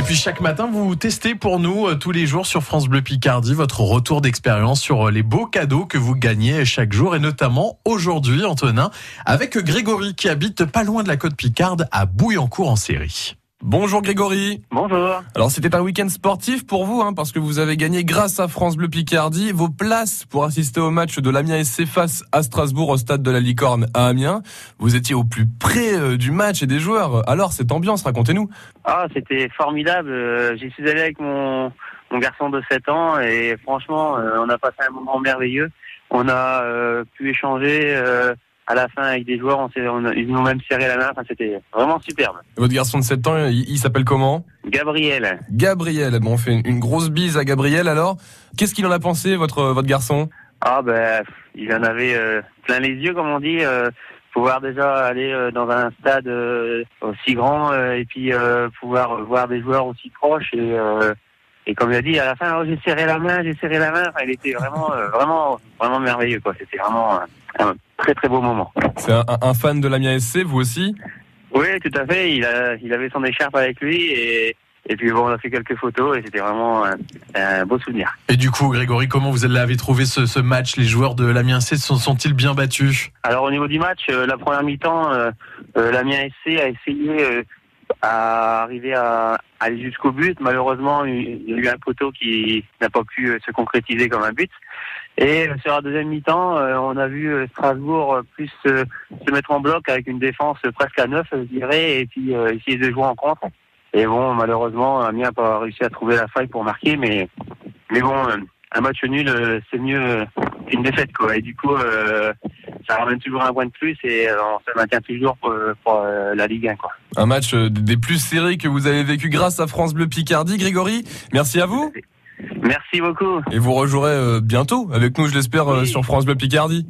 Et puis chaque matin, vous testez pour nous euh, tous les jours sur France Bleu Picardie votre retour d'expérience sur euh, les beaux cadeaux que vous gagnez chaque jour et notamment aujourd'hui, Antonin, avec Grégory qui habite pas loin de la côte Picarde à Bouillancourt en série. Bonjour Grégory. Bonjour. Alors c'était un week-end sportif pour vous, hein, parce que vous avez gagné grâce à France Bleu Picardie vos places pour assister au match de l'Amiens SC face à Strasbourg au stade de la Licorne à Amiens. Vous étiez au plus près euh, du match et des joueurs. Alors cette ambiance, racontez-nous. Ah, c'était formidable. Euh, J'y suis allé avec mon, mon garçon de 7 ans et franchement, euh, on a passé un moment merveilleux. On a euh, pu échanger euh, à la fin avec des joueurs. On on ils nous ont même serré la main. Enfin, c'était vraiment superbe. Votre garçon de 7 ans, il, il s'appelle comment? Gabriel. Gabriel. Bon, on fait une, une grosse bise à Gabriel alors. Qu'est-ce qu'il en a pensé, votre, votre garçon? Ah ben, il en avait euh, plein les yeux, comme on dit. euh, pouvoir déjà aller euh, dans un stade aussi grand et puis pouvoir voir des joueurs aussi proches et et comme il a dit à la fin, oh, j'ai serré la main, j'ai serré la main. Enfin, il était vraiment, euh, vraiment, vraiment merveilleux quoi. C'était vraiment très très beau moment. C'est un, un fan de l'Amiens SC, vous aussi? Oui, tout à fait. Il a, il avait son écharpe avec lui et et puis bon, on a fait quelques photos et c'était vraiment un, un beau souvenir. Et du coup, Grégory, comment vous l'avez trouvé ce, ce match? Les joueurs de l'Amiens SC sont- sont-ils bien battus? Alors au niveau du match, euh, la première mi-temps, euh, euh, l'Amiens SC a essayé euh, à arriver à, à aller jusqu'au but. Malheureusement, il y a eu un poteau qui n'a pas pu euh, se concrétiser comme un but. Et euh, sur la deuxième mi-temps, euh, on a vu euh, Strasbourg plus se mettre en bloc avec une défense presque à neuf, je dirais, et puis essayer de jouer en contre. Et bon, malheureusement, Amiens n'a pas réussi à trouver la faille pour marquer, mais mais bon, un match nul, c'est mieux qu'une défaite, quoi. Et du coup, euh, ça ramène toujours un point de plus et on se maintient toujours pour, pour, euh, la Ligue 1, quoi. Un match des plus serrés que vous avez vécu grâce à France Bleu Picardie. Grégory, merci à vous. Merci beaucoup. Et vous rejouerez euh, bientôt avec nous, je l'espère, euh, Oui. sur France Bleu Picardie.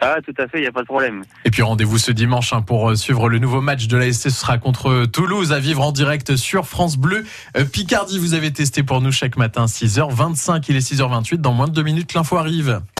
Ah, tout à fait, il n'y a pas de problème. Et puis rendez-vous ce dimanche hein, pour euh, suivre le nouveau match de la SC. Ce sera contre Toulouse à vivre en direct sur France Bleu. Euh, Picardie, vous avez testé pour nous chaque matin 6h25. Il est 6h28. Dans moins de deux minutes, l'info arrive.